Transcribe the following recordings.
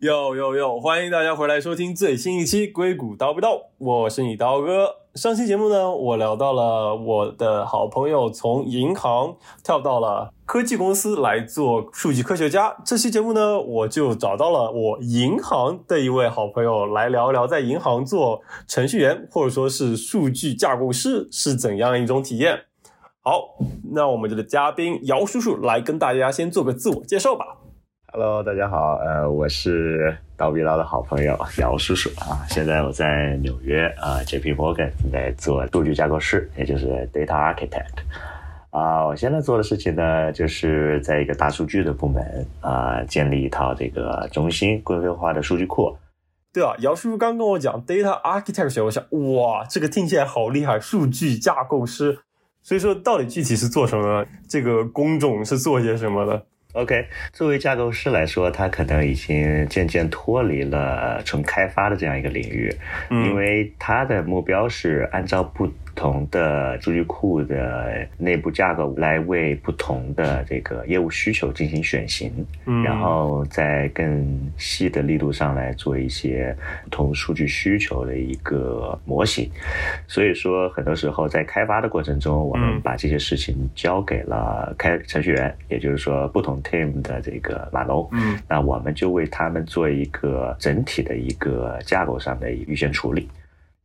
哟哟哟！欢迎大家回来收听最新一期《硅谷叨不叨》，我是你刀哥。上期节目呢，我聊到了我的好朋友从银行跳到了科技公司来做数据科学家。这期节目呢，我就找到了我银行的一位好朋友来聊一聊，在银行做程序员或者说是数据架构师是怎样一种体验。好，那我们的嘉宾姚叔叔来跟大家先做个自我介绍吧。Hello，大家好，呃，我是刀逼刀的好朋友姚叔叔啊。现在我在纽约啊，JP Morgan 正在做数据架构师，也就是 Data Architect 啊。我现在做的事情呢，就是在一个大数据的部门啊，建立一套这个中心规范化的数据库。对啊，姚叔叔刚跟我讲 Data Architect，我想哇，这个听起来好厉害，数据架构师。所以说，到底具体是做什么？这个工种是做些什么的？OK，作为架构师来说，他可能已经渐渐脱离了纯开发的这样一个领域，因为他的目标是按照不。不同的数据库的内部架构来为不同的这个业务需求进行选型，嗯，然后在更细的力度上来做一些不同数据需求的一个模型。所以说，很多时候在开发的过程中，我们把这些事情交给了开程序员，也就是说不同 team 的这个码农，嗯，那我们就为他们做一个整体的一个架构上的预先处理。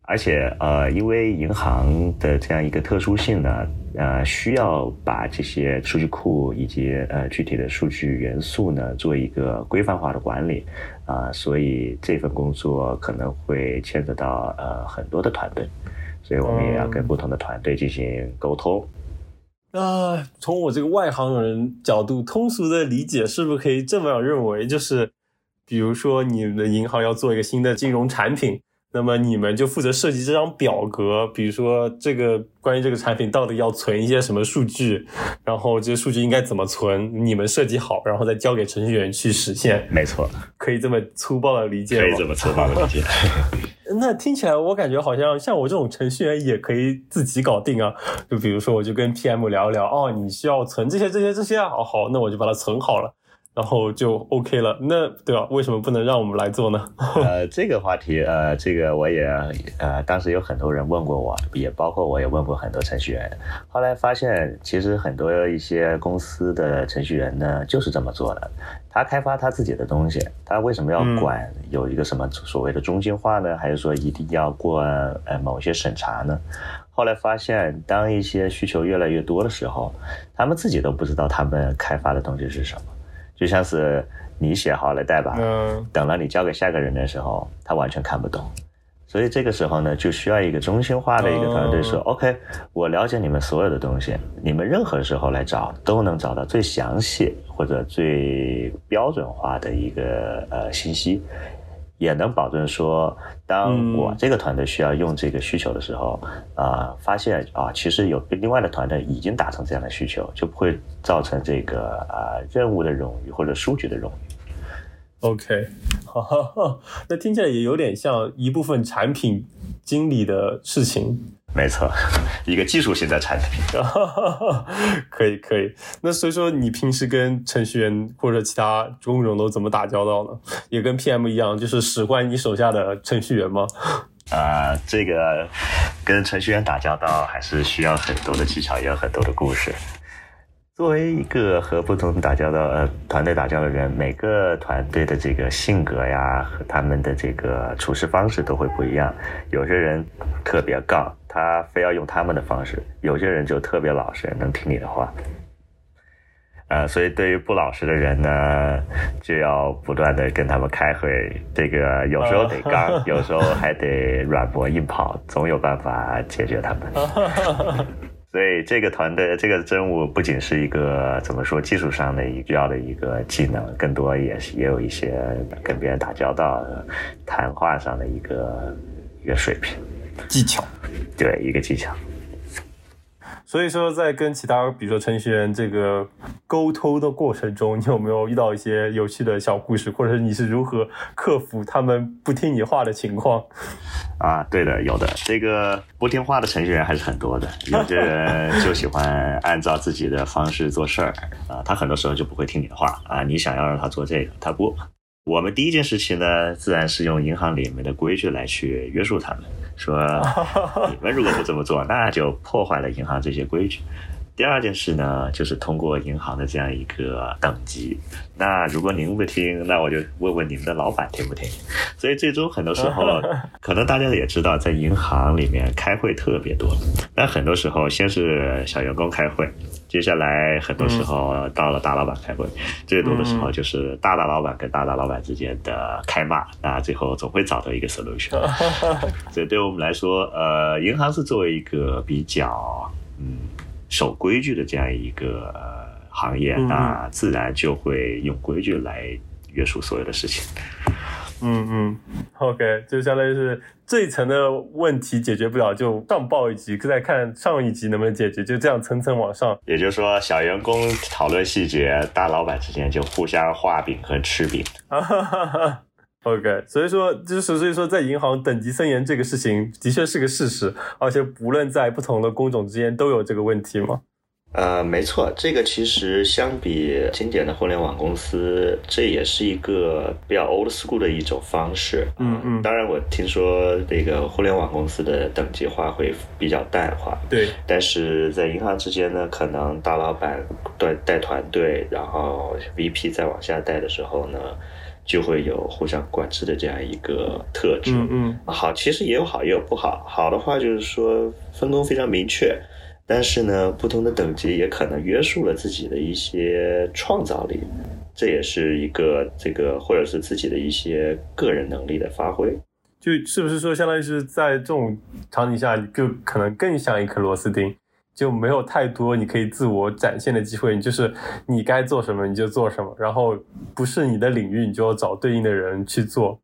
而且，呃，因为银行的这样一个特殊性呢，呃，需要把这些数据库以及呃具体的数据元素呢做一个规范化的管理，啊，所以这份工作可能会牵扯到呃很多的团队，所以我们也要跟不同的团队进行沟通。那从我这个外行人角度，通俗的理解，是不是可以这么样认为？就是，比如说你们的银行要做一个新的金融产品。那么你们就负责设计这张表格，比如说这个关于这个产品到底要存一些什么数据，然后这些数据应该怎么存，你们设计好，然后再交给程序员去实现。没错，可以这么粗暴的理解吗？可以这么粗暴的理解。那听起来我感觉好像像我这种程序员也可以自己搞定啊。就比如说我就跟 PM 聊一聊，哦，你需要存这些这些这些啊，好，好，那我就把它存好了。然后就 OK 了，那对吧？为什么不能让我们来做呢？呃，这个话题，呃，这个我也，呃，当时有很多人问过我，也包括我也问过很多程序员。后来发现，其实很多一些公司的程序员呢，就是这么做的。他开发他自己的东西，他为什么要管有一个什么所谓的中心化呢？还是说一定要过呃某些审查呢？后来发现，当一些需求越来越多的时候，他们自己都不知道他们开发的东西是什么。就像是你写好了代码，等了你交给下个人的时候，他完全看不懂。所以这个时候呢，就需要一个中心化的一个团队说：“OK，我了解你们所有的东西，你们任何时候来找都能找到最详细或者最标准化的一个呃信息。”也能保证说，当我这个团队需要用这个需求的时候，啊，发现啊，其实有另外的团队已经达成这样的需求，就不会造成这个啊任务的冗余或者数据的冗余。OK，好，那听起来也有点像一部分产品经理的事情。没错，一个技术型的产品。可以可以。那所以说，你平时跟程序员或者其他工种都怎么打交道呢？也跟 PM 一样，就是使唤你手下的程序员吗？啊，这个跟程序员打交道还是需要很多的技巧，也有很多的故事。作为一个和不同打交道呃团队打交道的人，每个团队的这个性格呀和他们的这个处事方式都会不一样。有些人特别杠，他非要用他们的方式；有些人就特别老实，能听你的话。呃，所以对于不老实的人呢，就要不断的跟他们开会。这个有时候得刚，有时候还得软磨硬泡，总有办法解决他们。所以这个团队这个任务不仅是一个怎么说技术上的需要的一个技能，更多也是也有一些跟别人打交道、谈话上的一个一个水平技巧，对一个技巧。所以说，在跟其他比如说程序员这个沟通的过程中，你有没有遇到一些有趣的小故事，或者是你是如何克服他们不听你话的情况？啊，对的，有的。这个不听话的程序员还是很多的，有些人就喜欢按照自己的方式做事儿啊，他很多时候就不会听你的话啊，你想要让他做这个，他不。我们第一件事情呢，自然是用银行里面的规矩来去约束他们，说 你们如果不这么做，那就破坏了银行这些规矩。第二件事呢，就是通过银行的这样一个等级。那如果您不听，那我就问问你们的老板听不听。所以最终很多时候，可能大家也知道，在银行里面开会特别多。但很多时候，先是小员工开会，接下来很多时候到了大老板开会，最多的时候就是大大老板跟大大老板之间的开骂。那最后总会找到一个 solution。所以对我们来说，呃，银行是作为一个比较嗯。守规矩的这样一个行业，那自然就会用规矩来约束所有的事情。嗯嗯嗯，OK，就相当于是这一层的问题解决不了，就上报一级，再看上一级能不能解决，就这样层层往上。也就是说，小员工讨论细节，大老板之间就互相画饼和吃饼。OK，所以说就是所以说，在银行等级森严这个事情的确是个事实，而且不论在不同的工种之间都有这个问题吗？呃，没错，这个其实相比经典的互联网公司，这也是一个比较 old school 的一种方式。嗯嗯。当然，我听说这个互联网公司的等级化会比较淡化。对。但是在银行之间呢，可能大老板带带团队，然后 VP 再往下带的时候呢。就会有互相管制的这样一个特质。嗯嗯，好，其实也有好也有不好。好的话就是说分工非常明确，但是呢，不同的等级也可能约束了自己的一些创造力，这也是一个这个或者是自己的一些个人能力的发挥。就是不是说，相当于是在这种场景下，就可能更像一颗螺丝钉。就没有太多你可以自我展现的机会，你就是你该做什么你就做什么，然后不是你的领域你就要找对应的人去做，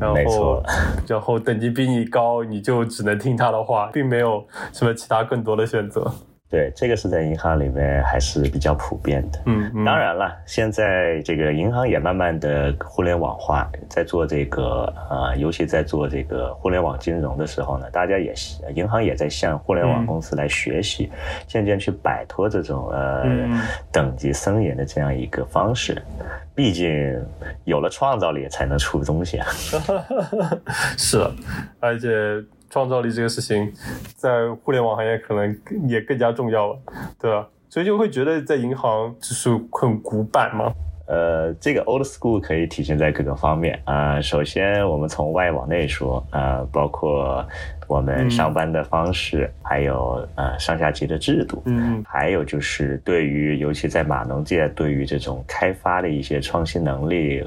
然后 然后等级比你高你就只能听他的话，并没有什么其他更多的选择。对，这个是在银行里面还是比较普遍的。嗯，当然了，现在这个银行也慢慢的互联网化，在做这个呃，尤其在做这个互联网金融的时候呢，大家也银行也在向互联网公司来学习，渐渐去摆脱这种呃等级森严的这样一个方式。毕竟有了创造力才能出东西啊。是，而且。创造力这个事情，在互联网行业可能也更加重要了，对吧？所以就会觉得在银行就是很古板嘛？呃，这个 old school 可以体现在各个方面啊。首先，我们从外往内说啊，包括我们上班的方式，还有呃上下级的制度，嗯，还有就是对于尤其在码农界，对于这种开发的一些创新能力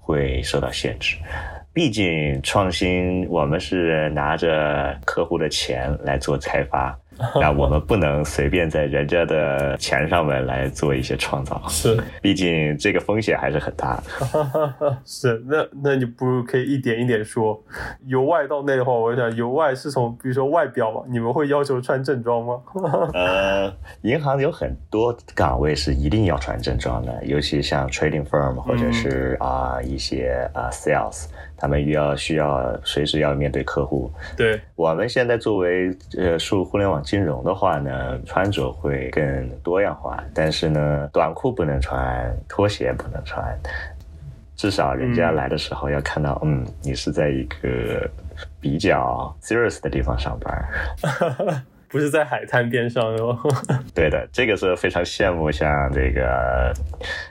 会受到限制。毕竟创新，我们是拿着客户的钱来做开发。那我们不能随便在人家的钱上面来做一些创造，是，毕竟这个风险还是很大的。是，那那你不如可以一点一点说。由外到内的话，我想由外是从，比如说外表嘛，你们会要求穿正装吗？呃，银行有很多岗位是一定要穿正装的，尤其像 trading firm 或者是啊一些啊 sales。他们要需要随时要面对客户。对，我们现在作为呃，数互联网金融的话呢，穿着会更多样化。但是呢，短裤不能穿，拖鞋不能穿，至少人家来的时候要看到，嗯，你是在一个比较 serious 的地方上班，不是在海滩边上哟。对的，这个是非常羡慕像这个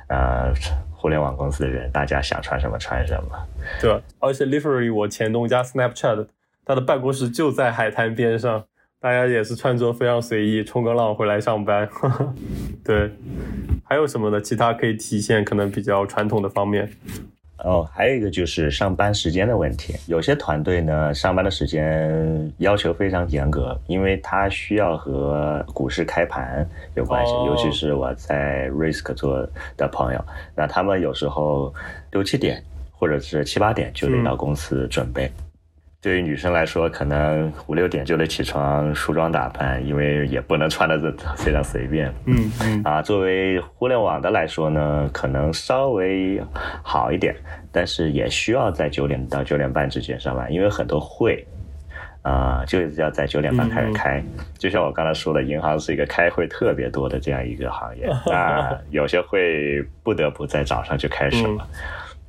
呃。互联网公司的人，大家想穿什么穿什么，对吧？而且 Livery 我前东家 Snapchat，他的办公室就在海滩边上，大家也是穿着非常随意，冲个浪回来上班。对，还有什么的？其他可以体现可能比较传统的方面。哦，还有一个就是上班时间的问题。有些团队呢，上班的时间要求非常严格，因为它需要和股市开盘有关系。尤其是我在 Risk 做的朋友，那他们有时候六七点或者是七八点就得到公司准备。对于女生来说，可能五六点就得起床梳妆打扮，因为也不能穿的非常随便。嗯嗯。啊，作为互联网的来说呢，可能稍微好一点，但是也需要在九点到九点半之间上班，因为很多会啊，就是要在九点半开始开。就像我刚才说的，银行是一个开会特别多的这样一个行业，那有些会不得不在早上就开始了。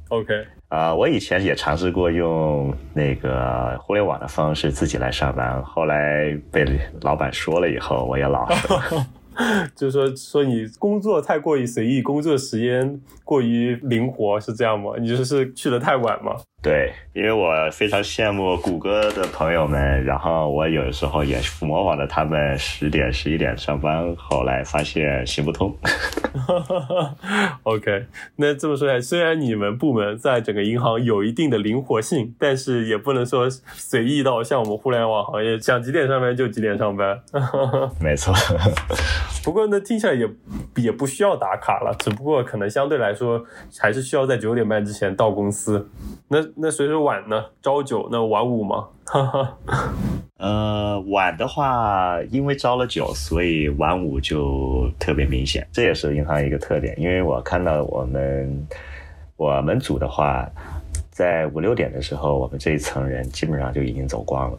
OK，啊，我以前也尝试过用那个互联网的方式自己来上班，后来被老板说了以后，我也老实了。就是说说你工作太过于随意，工作时间过于灵活，是这样吗？你就是去的太晚吗？对，因为我非常羡慕谷歌的朋友们，然后我有的时候也模仿着他们十点、十一点上班，后来发现行不通。OK，那这么说来，虽然你们部门在整个银行有一定的灵活性，但是也不能说随意到像我们互联网行业，想几点上班就几点上班。没错，不过呢，听起来也也不需要打卡了，只不过可能相对来说还是需要在九点半之前到公司。那那谁说晚呢，朝九那晚五吗？呃，晚的话，因为招了九，所以晚五就特别明显，这也是银行一个特点。因为我看到我们我们组的话，在五六点的时候，我们这一层人基本上就已经走光了。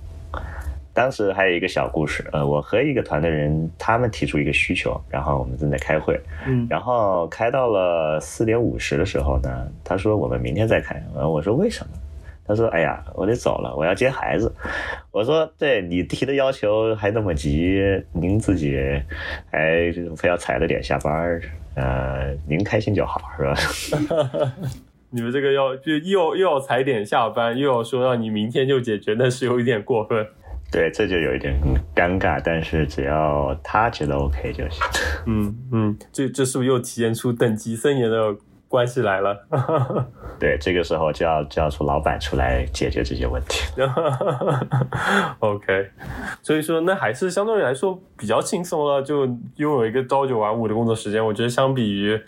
当时还有一个小故事，呃，我和一个团队人，他们提出一个需求，然后我们正在开会，嗯然后开到了四点五十的时候呢，他说我们明天再开，呃我说为什么？他说：“哎呀，我得走了，我要接孩子。”我说：“对你提的要求还那么急，您自己还非要踩着点下班儿，呃，您开心就好，是吧？” 你们这个要就又又要踩点下班，又要说让你明天就解决，那是有一点过分。对，这就有一点尴尬，但是只要他觉得 OK 就行。嗯嗯，这这是不是又体现出等级森严的关系来了？对，这个时候就要就要出老板出来解决这些问题。OK，所以说那还是相对来说比较轻松了，就拥有一个朝九晚五的工作时间。我觉得相比于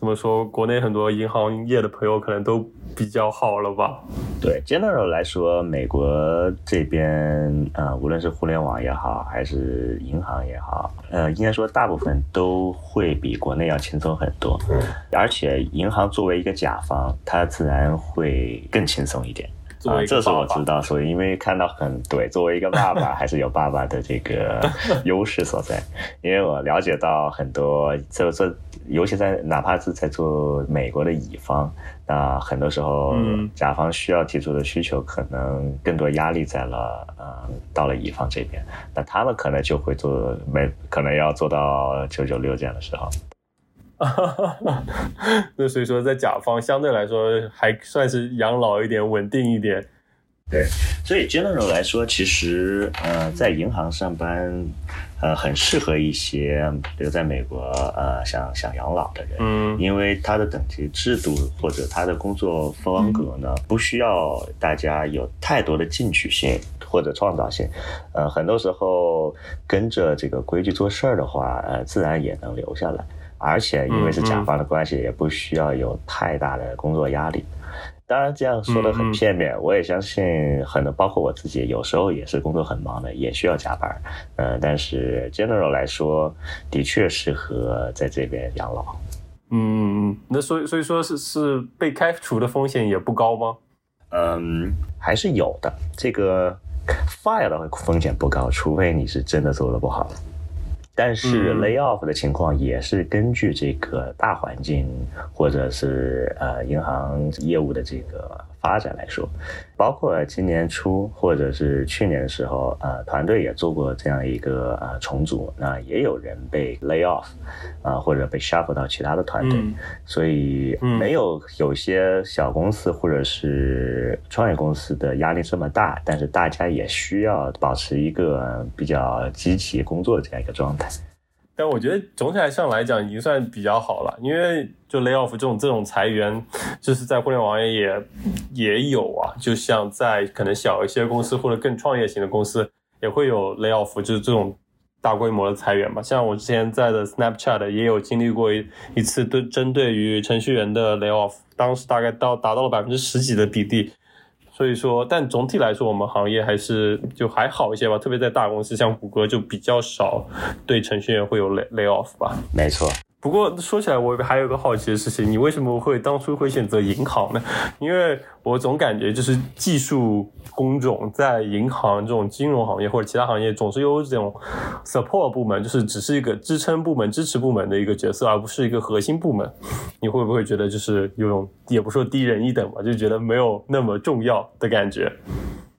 怎么说，国内很多银行业的朋友可能都比较好了吧。对，general 来说，美国这边呃，无论是互联网也好，还是银行也好，呃，应该说大部分都会比国内要轻松很多。而且银行作为一个甲方，它自然会更轻松一点。啊，这是我知道，所以因为看到很对，作为一个爸爸，还是有爸爸的这个 优势所在。因为我了解到很多，这这，尤其在哪怕是在做美国的乙方，那很多时候嗯甲方需要提出的需求，可能更多压力在了呃到了乙方这边，那他们可能就会做没可能要做到九九六这样的时候。那所以说，在甲方相对来说还算是养老一点、稳定一点。对，所以 general 来说，其实呃，在银行上班，呃，很适合一些留在美国呃想想养老的人，嗯。因为他的等级制度或者他的工作风格呢，不需要大家有太多的进取性或者创造性，呃，很多时候跟着这个规矩做事儿的话，呃，自然也能留下来，而且因为是甲方的关系，也不需要有太大的工作压力。当然，这样说的很片面，我也相信很多，包括我自己，有时候也是工作很忙的，也需要加班。呃，但是 general 来说，的确适合在这边养老。嗯嗯，那所以所以说是是被开除的风险也不高吗？嗯，还是有的。这个 fire 的风险不高，除非你是真的做的不好。但是嗯。lay off 的情况也是根据这个大环境或者是呃银行业务的这个发展来说，包括今年初或者是去年的时候，呃，团队也做过这样一个呃重组，那也有人被 lay off，啊、或者被 shuffle 到其他的团队，嗯所以嗯没有有些小公司或者是创业公司的压力这么大，但是大家也需要保持一个比较积极工作的这样一个状态。但我觉得总体来上来讲已经算比较好了，因为就 lay off 这种这种裁员，就是在互联网业也也有啊，就像在可能小一些公司或者更创业型的公司也会有 lay off，就是这种大规模的裁员嘛。像我之前在的 Snapchat 也有经历过一一次对针对于程序员的 lay off，当时大概到达到了百分之十几的比例。所以说，但总体来说，我们行业还是就还好一些吧。特别在大公司，像谷歌就比较少对程序员会有 lay lay off 吧。没错，不过说起来，我还有个好奇的事情，你为什么会当初会选择银行呢？因为我总感觉就是技术工种在银行这种金融行业或者其他行业，总是有这种 support 部门，就是只是一个支撑部门、支持部门的一个角色，而不是一个核心部门。你会不会觉得就是有种也不说低人一等吧，就觉得没有那么重要的感觉？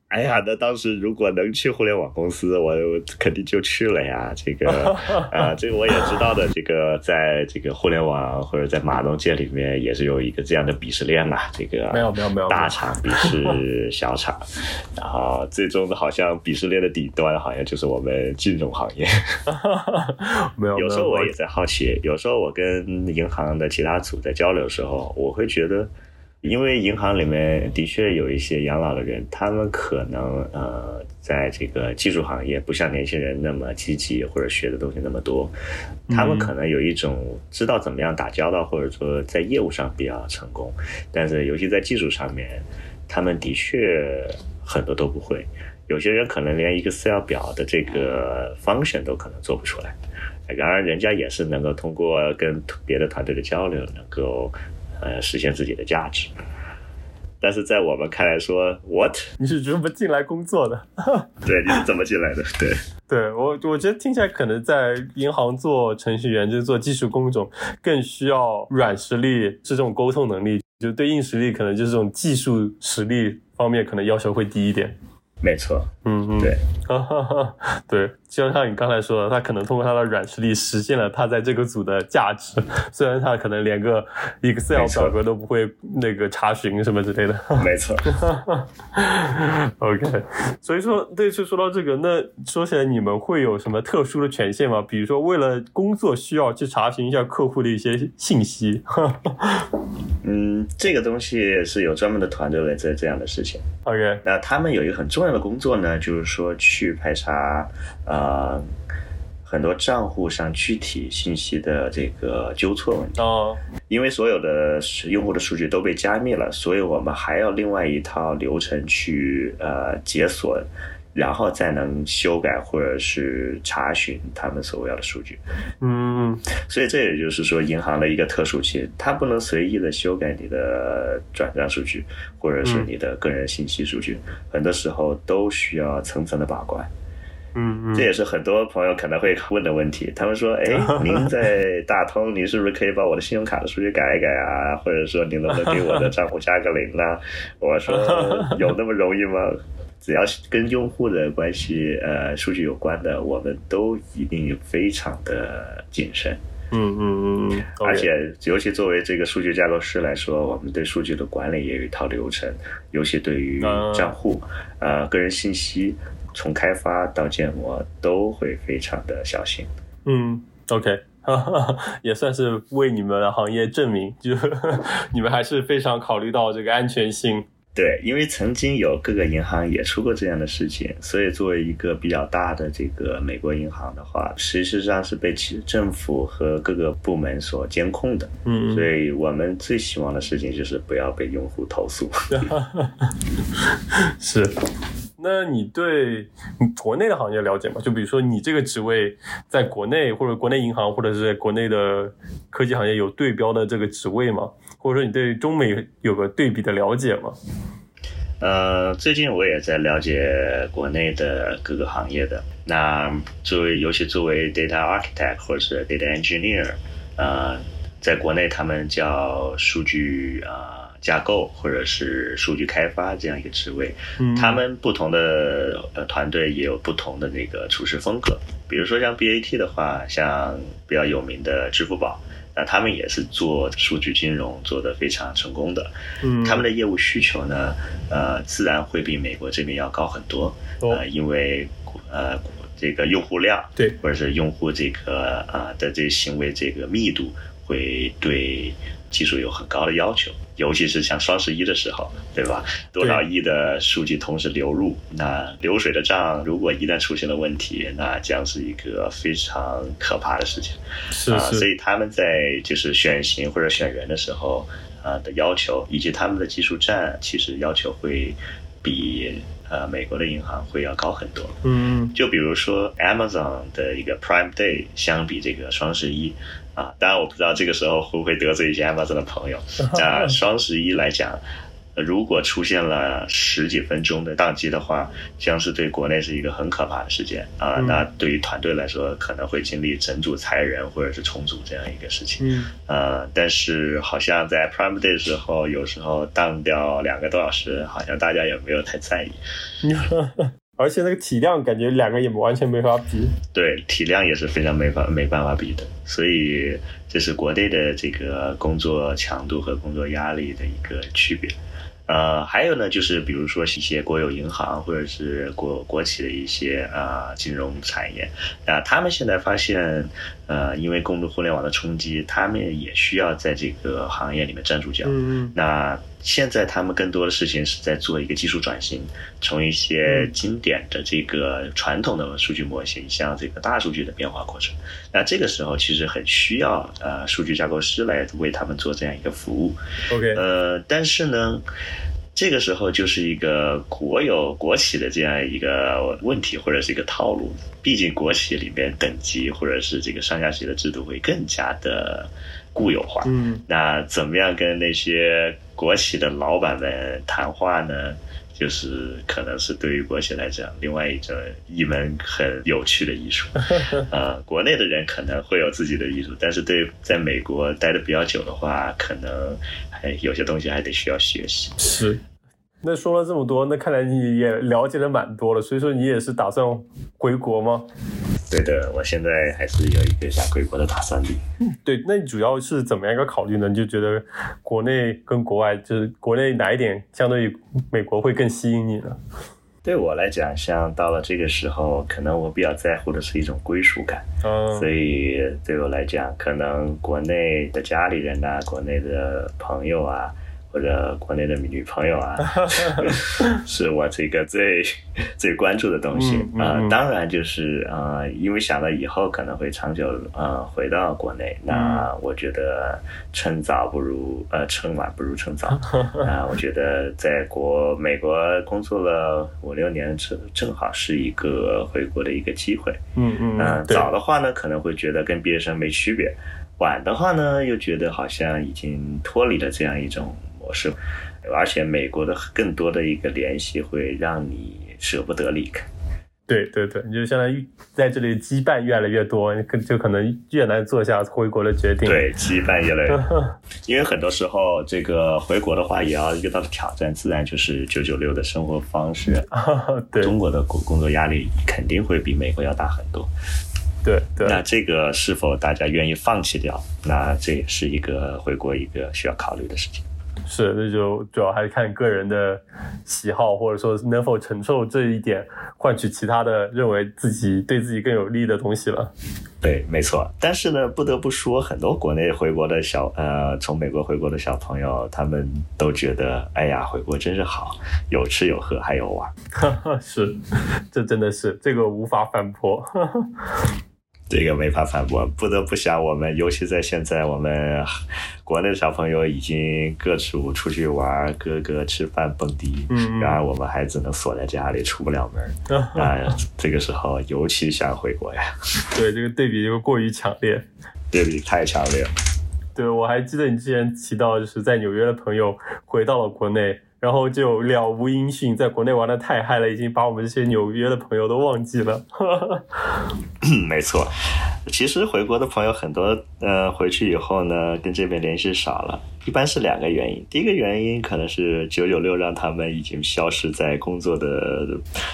哎呀，那当时如果能去互联网公司，我肯定就去了呀。这个 啊，这个我也知道的。这个在这个互联网或者在码农界里面，也是有一个这样的鄙视链啊。这个没有没有没有，大厂鄙视 小厂，然后最终的好像鄙视链的底端，好像就是我们金融行业。没有，有时候我也在好奇，有时候我跟银行的其他组在交流的时候，我会觉得。因为银行里面的确有一些养老的人，他们可能呃，在这个技术行业不像年轻人那么积极，或者学的东西那么多，他们可能有一种知道怎么样打交道，或者说在业务上比较成功，但是尤其在技术上面，他们的确很多都不会。有些人可能连 Excel 表的这个 function 都可能做不出来，然而人家也是能够通过跟别的团队的交流，能够。呃，实现自己的价值，但是在我们看来说，what？你是怎么进来工作的？对，你是怎么进来的？对，对我，我觉得听起来可能在银行做程序员，就是做技术工种，更需要软实力，是这种沟通能力，就对硬实力，可能就是这种技术实力方面，可能要求会低一点。没错，嗯嗯，对，对，就像你刚才说的，他可能通过他的软实力实现了他在这个组的价值，虽然他可能连个 Excel 表格都不会那个查询什么之类的。没错，OK，所以说，对，就说到这个，那说起来你们会有什么特殊的权限吗？比如说为了工作需要去查询一下客户的一些信息？嗯，这个东西是有专门的团队来做这样的事情。OK，那他们有一个很重要的工作呢，就是说去排查呃很多账户上具体信息的这个纠错问题。哦，因为所有的用户的数据都被加密了，所以我们还要另外一套流程去呃解锁。然后再能修改或者是查询他们所要的数据，嗯，所以这也就是说银行的一个特殊性，它不能随意的修改你的转账数据或者是你的个人信息数据，很多时候都需要层层的把关，嗯，这也是很多朋友可能会问的问题。他们说，哎，您在大通，您是不是可以把我的信用卡的数据改一改啊？或者说，您能不能给我的账户加个零呢？我说，有那么容易吗？只要是跟用户的关系、呃数据有关的，我们都一定非常的谨慎。嗯嗯嗯。而且，尤其作为这个数据架构师来说，我们对数据的管理也有一套流程。尤其对于账户、呃个人信息，从开发到建模，都会非常的小心。嗯，OK，也算是为你们的行业证明，就 你们还是非常考虑到这个安全性。对，因为曾经有各个银行也出过这样的事情，所以作为一个比较大的这个美国银行的话，实际上是被其政府和各个部门所监控的。嗯，所以我们最希望的事情就是不要被用户投诉。是，那你对你国内的行业了解吗？就比如说你这个职位在国内或者国内银行或者是在国内的科技行业有对标的这个职位吗？或者说你对中美有个对比的了解吗？呃，最近我也在了解国内的各个行业的。那作为，尤其作为 data architect 或者是 data engineer，呃，在国内他们叫数据啊架构或者是数据开发这样一个职位。嗯，他们不同的呃团队也有不同的那个处事风格。比如说像 BAT 的话，像比较有名的支付宝。那他们也是做数据金融做得非常成功的，嗯，他们的业务需求呢，呃，自然会比美国这边要高很多，呃，因为呃这个用户量对，或者是用户这个啊的这行为这个密度会对。技术有很高的要求，尤其是像双十一的时候，对吧？多少亿的数据同时流入，那流水的账如果一旦出现了问题，那将是一个非常可怕的事情。是是。所以他们在就是选型或者选人的时候，啊的要求，以及他们的技术站，其实要求会比呃美国的银行会要高很多。嗯就比如说 Amazon 的一个 Prime Day 相比这个双十一啊，当然我不知道这个时候会不会得罪一些 Amazon 的朋友。那 双十一来讲，呃如果出现了十几分钟的宕机的话，将是对国内是一个很可怕的事件啊。嗯那对于团队来说，可能会经历整组裁人或者是重组这样一个事情。嗯呃，但是好像在 Prime Day 的时候，有时候宕掉两个多小时，好像大家也没有太在意。而且那个体量感觉两个也完全没法比。对，体量也是非常没法没办法比的，所以这是国内的这个工作强度和工作压力的一个区别。呃，还有呢，就是比如说一些国有银行或者是国国企的一些啊、呃金融产业，啊、他们现在发现，呃，因为公众互联网的冲击，他们也需要在这个行业里面站住脚。嗯那现在他们更多的事情是在做一个技术转型，从一些经典的这个传统的数据模型向这个大数据的变化过程。那这个时候其实很需要呃数据架构师来为他们做这样一个服务。，OK，呃，但是呢。这个时候就是一个国有国企的这样一个问题，或者是一个套路。毕竟国企里面等级或者是这个上下级的制度会更加的固有化。嗯那怎么样跟那些国企的老板们谈话呢？就是可能是对于国学来讲，另外一种一门很有趣的艺术。呃，国内的人可能会有自己的艺术，但是对在美国待的比较久的话，可能还有些东西还得需要学习。是。那说了这么多，那看来你也了解的蛮多了，所以说你也是打算回国吗？对的，我现在还是有一个想回国的打算的。对，那你主要是怎么样一个考虑呢？你就觉得国内跟国外，就是国内哪一点相对于美国会更吸引你呢？对我来讲，像到了这个时候，可能我比较在乎的是一种归属感。嗯所以对我来讲，可能国内的家里人呐、国内的朋友啊，或者国内的女朋友啊，是我这个最 最关注的东西。嗯嗯啊、嗯。当然就是啊、呃因为想到以后可能会长久呃回到国内，那我觉得趁早不如呃趁晚不如趁早。啊、我觉得在国美国工作了五六年，正正好是一个回国的一个机会。嗯嗯早的话呢，可能会觉得跟毕业生没区别；晚的话呢，又觉得好像已经脱离了这样一种模式，而且美国的更多的一个联系会让你舍不得离开。对对对，你就相当于在这里羁绊越来越多，你可就可能越难做下回国的决定。，对，羁绊越来越多，因为很多时候这个回国的话，也要遇到的挑战，自然就是九九六的生活方式。对中国的工工作压力肯定会比美国要大很多。对对，那这个是否大家愿意放弃掉？那这也是一个回国一个需要考虑的事情。是，那就主要还是看个人的喜好，或者说能否承受这一点，换取其他的认为自己对自己更有利的东西了。对，没错。但是呢，不得不说，很多国内回国的小呃，从美国回国的小朋友，他们都觉得，哎呀，回国真是好，有吃有喝还有玩。是，这真的是这个无法反驳。这个没法反驳，不得不想我们，尤其在现在，我们国内的小朋友已经各处出去玩，各个吃饭蹦迪，嗯然而我们还只能锁在家里，出不了门。啊这个时候尤其想回国呀，对，这个对比就过于强烈。对比太强烈了。对，我还记得你之前提到，就是在纽约的朋友回到了国内，然后就了无音讯，在国内玩的太嗨了，已经把我们这些纽约的朋友都忘记了。嗯，没错。其实回国的朋友很多，呃，回去以后呢，跟这边联系少了，一般是两个原因。第一个原因可能是九九六让他们已经消失在工作的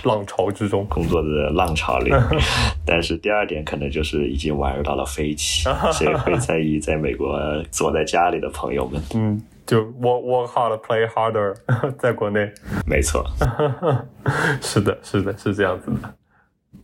浪潮之中，工作的浪潮里，但是第二点可能就是已经玩到了飞起，谁会在意在美国坐在家里的朋友们？嗯，就 work work hard, play harder，在国内。没错，是的，是的，是这样子的。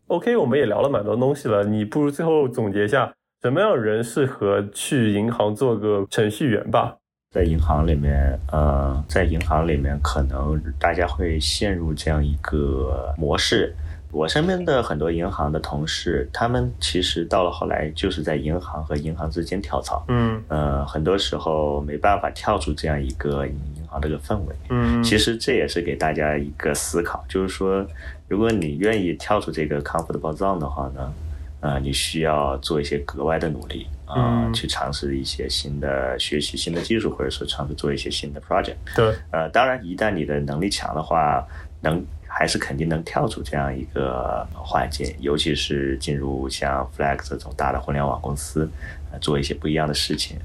OK，我们也聊了蛮多东西了，你不如最后总结一下，什么样的人适合去银行做个程序员吧？在银行里面，呃，在银行里面，可能大家会陷入这样一个模式，我身边的很多银行的同事，他们其实到了后来就是在银行和银行之间跳槽。嗯呃，很多时候没办法跳出这样一个银行这个氛围。嗯，其实这也是给大家一个思考，就是说，如果你愿意跳出这个 comfortable zone 的话呢，呃，你需要做一些格外的努力啊、嗯去尝试一些新的学习新的技术，或者说尝试做一些新的 project。对，呃，当然，一旦你的能力强的话，能还是肯定能跳出这样一个环境，尤其是进入像 Flex 这种大的互联网公司，呃，做一些不一样的事情。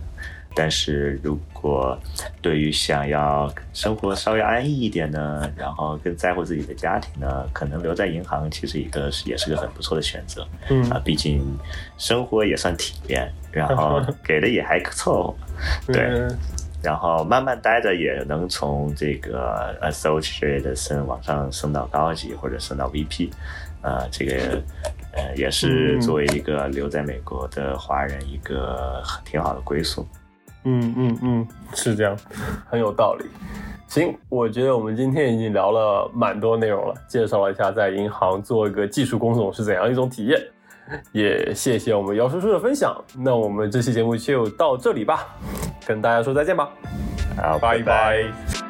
但是如果对于想要生活稍微安逸一点呢，然后更在乎自己的家庭呢，可能留在银行其实一个也是个很不错的选择。嗯啊，毕竟生活也算体面，然 后给的也还凑合。对嗯然后慢慢待着也能从这个 associate 升往上升到高级，或者升到 VP，呃，这个呃也是嗯作为一个留在美国的华人一个挺好的归宿。嗯嗯嗯，是这样，很有道理。行，我觉得我们今天已经聊了蛮多内容了，介绍了一下在银行做一个技术工种是怎样一种体验，也谢谢我们姚叔叔的分享。那我们这期节目就到这里吧，跟大家说再见吧，好，拜拜拜